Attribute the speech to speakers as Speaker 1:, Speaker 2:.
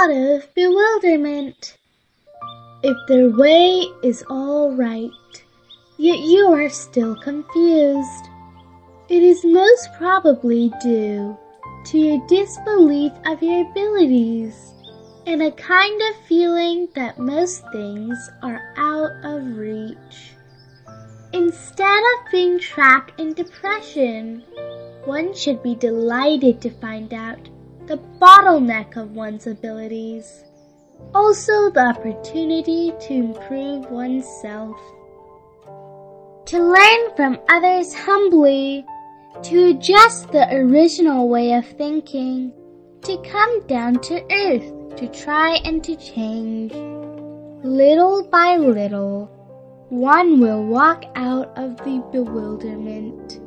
Speaker 1: lot of bewilderment. If their way is all right, yet you are still confused, it is most probably due to your disbelief of your abilities and a kind of feeling that most things are out of reach. Instead of being trapped in depression, one should be delighted to find out the bottleneck of one's abilities. Also the opportunity to improve oneself. To learn from others humbly, to adjust the original way of thinking, to come down to earth, to try and to change. Little by little, one will walk out of the bewilderment.